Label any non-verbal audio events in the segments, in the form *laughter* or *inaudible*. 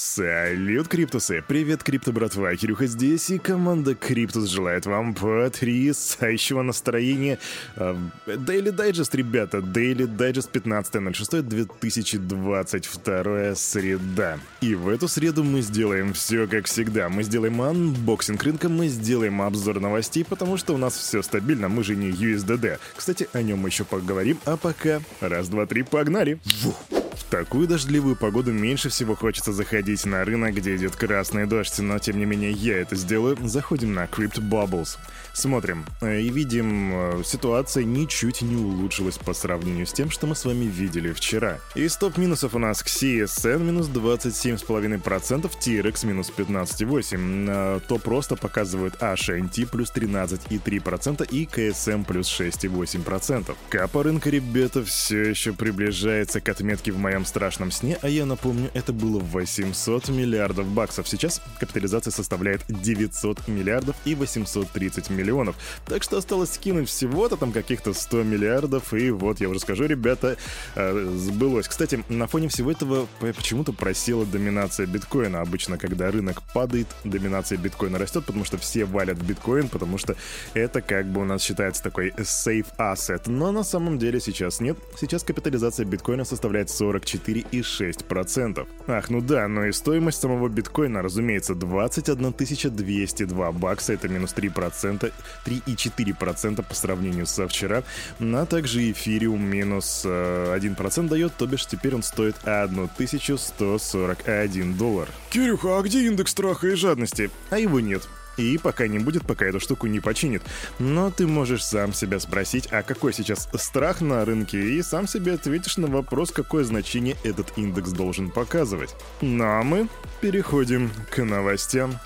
Салют, Криптусы! Привет, Крипто братва! Кирюха здесь, и команда Криптус желает вам потрясающего настроения. Daily Digest, ребята, Daily Digest 15.06.2022 среда. И в эту среду мы сделаем все как всегда. Мы сделаем unboxing рынка, мы сделаем обзор новостей, потому что у нас все стабильно, мы же не USDD. Кстати, о нем мы еще поговорим, а пока раз, два, три, погнали! Фух такую дождливую погоду меньше всего хочется заходить на рынок, где идет красный дождь, но тем не менее я это сделаю. Заходим на Crypt Bubbles. Смотрим э, и видим, э, ситуация ничуть не улучшилась по сравнению с тем, что мы с вами видели вчера. Из топ-минусов у нас CSN минус 27,5%, TRX минус 15,8%, то просто показывают HNT плюс 13,3% и KSM плюс 6,8%. Капа рынка, ребята, все еще приближается к отметке в моем страшном сне, а я напомню, это было 800 миллиардов баксов. Сейчас капитализация составляет 900 миллиардов и 830 миллионов. Так что осталось скинуть всего-то там каких-то 100 миллиардов, и вот я уже скажу, ребята, э, сбылось. Кстати, на фоне всего этого почему-то просела доминация биткоина. Обычно, когда рынок падает, доминация биткоина растет, потому что все валят в биткоин, потому что это как бы у нас считается такой safe asset. Но на самом деле сейчас нет. Сейчас капитализация биткоина составляет 40 44,6%. Ах, ну да, но и стоимость самого биткоина, разумеется, 21 202 бакса, это минус 3%, 3,4% по сравнению со вчера. А также эфириум минус 1% э, дает, то бишь теперь он стоит 1141 доллар. Кирюха, а где индекс страха и жадности? А его нет. И пока не будет, пока эту штуку не починит. Но ты можешь сам себя спросить, а какой сейчас страх на рынке, и сам себе ответишь на вопрос, какое значение этот индекс должен показывать. Ну а мы переходим к новостям.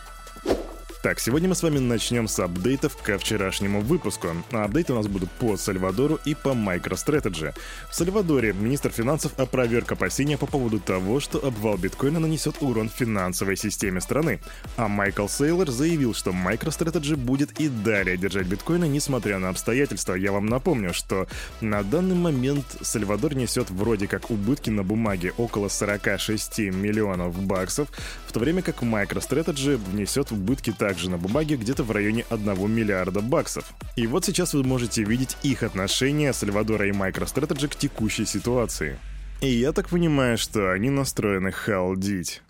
Так, сегодня мы с вами начнем с апдейтов ко вчерашнему выпуску. А апдейты у нас будут по Сальвадору и по MicroStrategy. В Сальвадоре министр финансов опроверг опасения по поводу того, что обвал биткоина нанесет урон финансовой системе страны. А Майкл Сейлор заявил, что MicroStrategy будет и далее держать биткоина, несмотря на обстоятельства. Я вам напомню, что на данный момент Сальвадор несет вроде как убытки на бумаге около 46 миллионов баксов, в то время как MicroStrategy внесет убытки так также на бумаге где-то в районе 1 миллиарда баксов. И вот сейчас вы можете видеть их отношение Сальвадора и MicroStrategy к текущей ситуации. И я так понимаю, что они настроены халдить.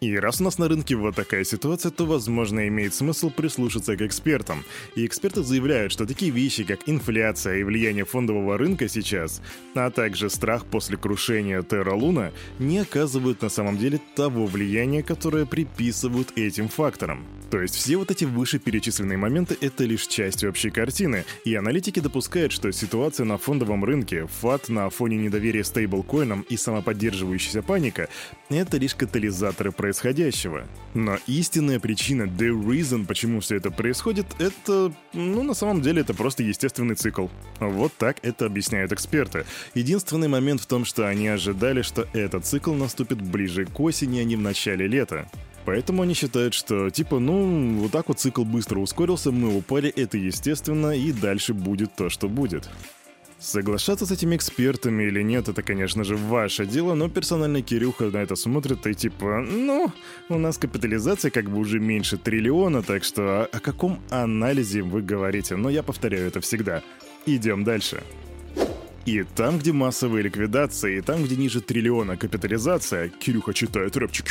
И раз у нас на рынке вот такая ситуация, то, возможно, имеет смысл прислушаться к экспертам. И эксперты заявляют, что такие вещи, как инфляция и влияние фондового рынка сейчас, а также страх после крушения Терра Луна, не оказывают на самом деле того влияния, которое приписывают этим факторам. То есть все вот эти вышеперечисленные моменты — это лишь часть общей картины, и аналитики допускают, что ситуация на фондовом рынке, фат на фоне недоверия стейблкоинам и самоподдерживающаяся паника — это лишь катализаторы происходящего. Но истинная причина, the reason, почему все это происходит, это, ну, на самом деле, это просто естественный цикл. Вот так это объясняют эксперты. Единственный момент в том, что они ожидали, что этот цикл наступит ближе к осени, а не в начале лета. Поэтому они считают, что типа, ну, вот так вот цикл быстро ускорился, мы упали, это естественно, и дальше будет то, что будет. Соглашаться с этими экспертами или нет, это, конечно же, ваше дело, но персонально Кирюха на это смотрит и типа, ну, у нас капитализация как бы уже меньше триллиона, так что о каком анализе вы говорите? Но я повторяю это всегда. Идем дальше. И там, где массовые ликвидации, и там, где ниже триллиона капитализация, Кирюха читает рэпчик.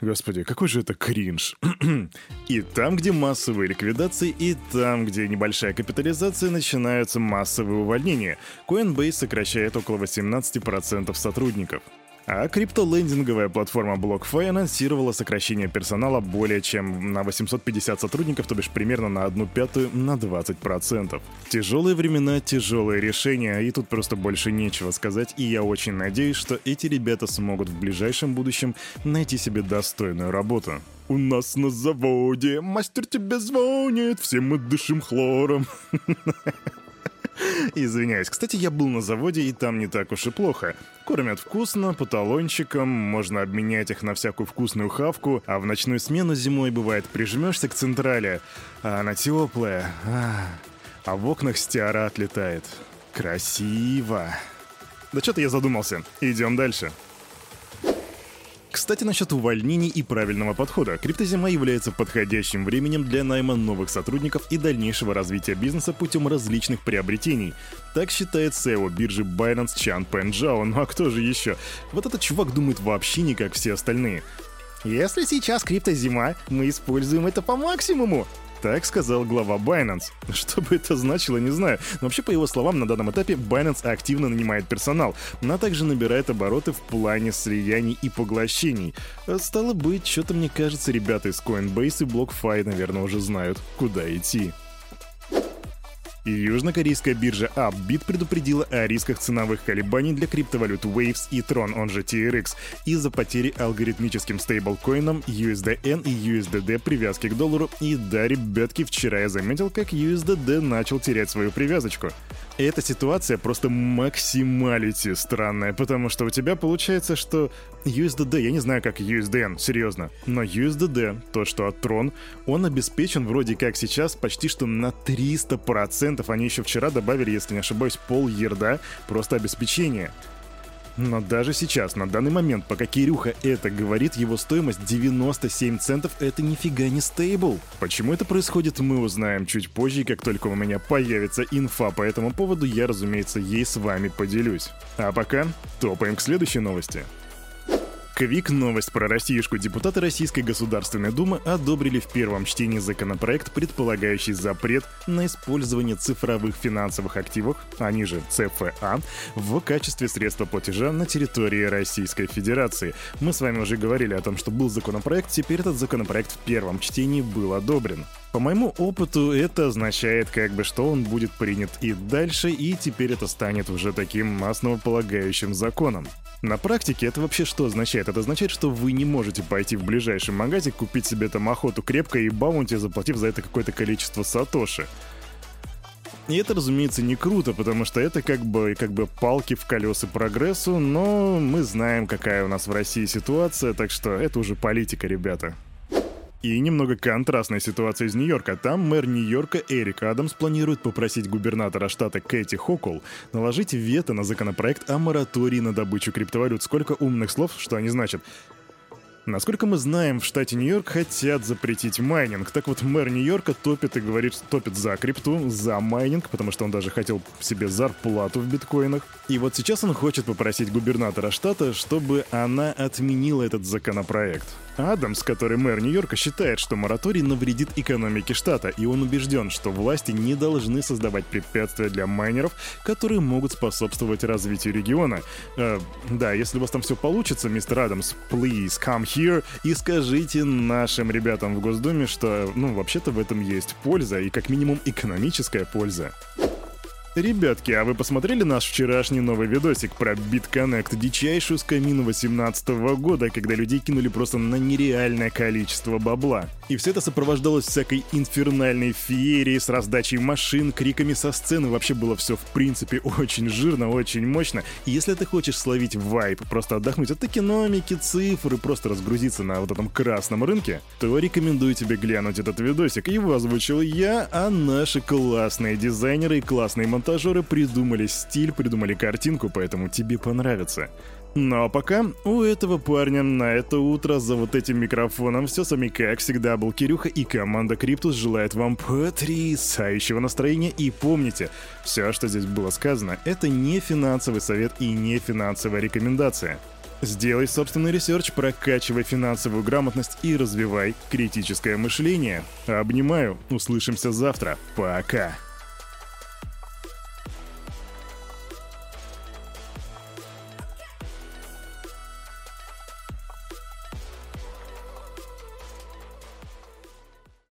Господи, какой же это кринж. *clears throat* и там, где массовые ликвидации, и там, где небольшая капитализация, начинаются массовые увольнения. Coinbase сокращает около 18% сотрудников. А криптолендинговая платформа BlockFi анонсировала сокращение персонала более чем на 850 сотрудников, то бишь примерно на одну пятую на 20%. Тяжелые времена, тяжелые решения, и тут просто больше нечего сказать, и я очень надеюсь, что эти ребята смогут в ближайшем будущем найти себе достойную работу. У нас на заводе мастер тебе звонит, все мы дышим хлором. *laughs* Извиняюсь. Кстати, я был на заводе, и там не так уж и плохо. Кормят вкусно, по талончикам, можно обменять их на всякую вкусную хавку, а в ночную смену зимой бывает прижмешься к централе, а она теплая, а, а в окнах стиара отлетает. Красиво. Да что-то я задумался. Идем дальше. Кстати, насчет увольнений и правильного подхода. Криптозима является подходящим временем для найма новых сотрудников и дальнейшего развития бизнеса путем различных приобретений. Так считает SEO биржи Binance Чан Пенджао. Ну а кто же еще? Вот этот чувак думает вообще не как все остальные. Если сейчас криптозима, мы используем это по максимуму. Так сказал глава Binance. *laughs* Что бы это значило, не знаю. Но вообще, по его словам, на данном этапе Binance активно нанимает персонал, но также набирает обороты в плане слияний и поглощений. Стало быть, что-то мне кажется, ребята из Coinbase и BlockFi, наверное, уже знают, куда идти. Южнокорейская биржа Upbit предупредила о рисках ценовых колебаний для криптовалют Waves и Tron, он же TRX, из-за потери алгоритмическим стейблкоинам USDN и USDD привязки к доллару. И да, ребятки, вчера я заметил, как USDD начал терять свою привязочку. Эта ситуация просто максималити странная, потому что у тебя получается, что USDD, я не знаю, как USDN, серьезно, но USDD, то, что от Tron, он обеспечен вроде как сейчас почти что на 300%. Они еще вчера добавили, если не ошибаюсь, пол ерда просто обеспечения. Но даже сейчас, на данный момент, пока Кирюха это говорит, его стоимость 97 центов — это нифига не стейбл. Почему это происходит, мы узнаем чуть позже, как только у меня появится инфа по этому поводу, я, разумеется, ей с вами поделюсь. А пока топаем к следующей новости. Квик новость про Россиюшку. Депутаты Российской Государственной Думы одобрили в первом чтении законопроект, предполагающий запрет на использование цифровых финансовых активов, они же ЦФА, в качестве средства платежа на территории Российской Федерации. Мы с вами уже говорили о том, что был законопроект, теперь этот законопроект в первом чтении был одобрен. По моему опыту, это означает как бы, что он будет принят и дальше, и теперь это станет уже таким основополагающим законом. На практике это вообще что означает? Это означает, что вы не можете пойти в ближайший магазин, купить себе там охоту крепко и баунти, заплатив за это какое-то количество сатоши. И это, разумеется, не круто, потому что это как бы, как бы палки в колеса прогрессу, но мы знаем, какая у нас в России ситуация, так что это уже политика, ребята. И немного контрастная ситуация из Нью-Йорка. Там мэр Нью-Йорка Эрик Адамс планирует попросить губернатора штата Кэти Хокул наложить вето на законопроект о моратории на добычу криптовалют. Сколько умных слов, что они значат. Насколько мы знаем, в штате Нью-Йорк хотят запретить майнинг. Так вот, мэр Нью-Йорка топит и говорит, топит за крипту, за майнинг, потому что он даже хотел себе зарплату в биткоинах. И вот сейчас он хочет попросить губернатора штата, чтобы она отменила этот законопроект. Адамс, который мэр Нью-Йорка, считает, что мораторий навредит экономике штата, и он убежден, что власти не должны создавать препятствия для майнеров, которые могут способствовать развитию региона. Э, да, если у вас там все получится, мистер Адамс, please come here и скажите нашим ребятам в Госдуме, что, ну, вообще-то в этом есть польза, и как минимум экономическая польза. Ребятки, а вы посмотрели наш вчерашний новый видосик про BitConnect, дичайшую скамину 18 года, когда людей кинули просто на нереальное количество бабла? И все это сопровождалось всякой инфернальной феерией с раздачей машин, криками со сцены. Вообще было все в принципе *laughs* очень жирно, очень мощно. И если ты хочешь словить вайп, просто отдохнуть от экономики, цифр и просто разгрузиться на вот этом красном рынке, то рекомендую тебе глянуть этот видосик. Его озвучил я, а наши классные дизайнеры и классные монтажеры придумали стиль, придумали картинку, поэтому тебе понравится. Ну а пока у этого парня на это утро за вот этим микрофоном все с вами как всегда был Кирюха и команда Криптус желает вам потрясающего настроения и помните, все, что здесь было сказано, это не финансовый совет и не финансовая рекомендация. Сделай собственный research, прокачивай финансовую грамотность и развивай критическое мышление. Обнимаю, услышимся завтра. Пока.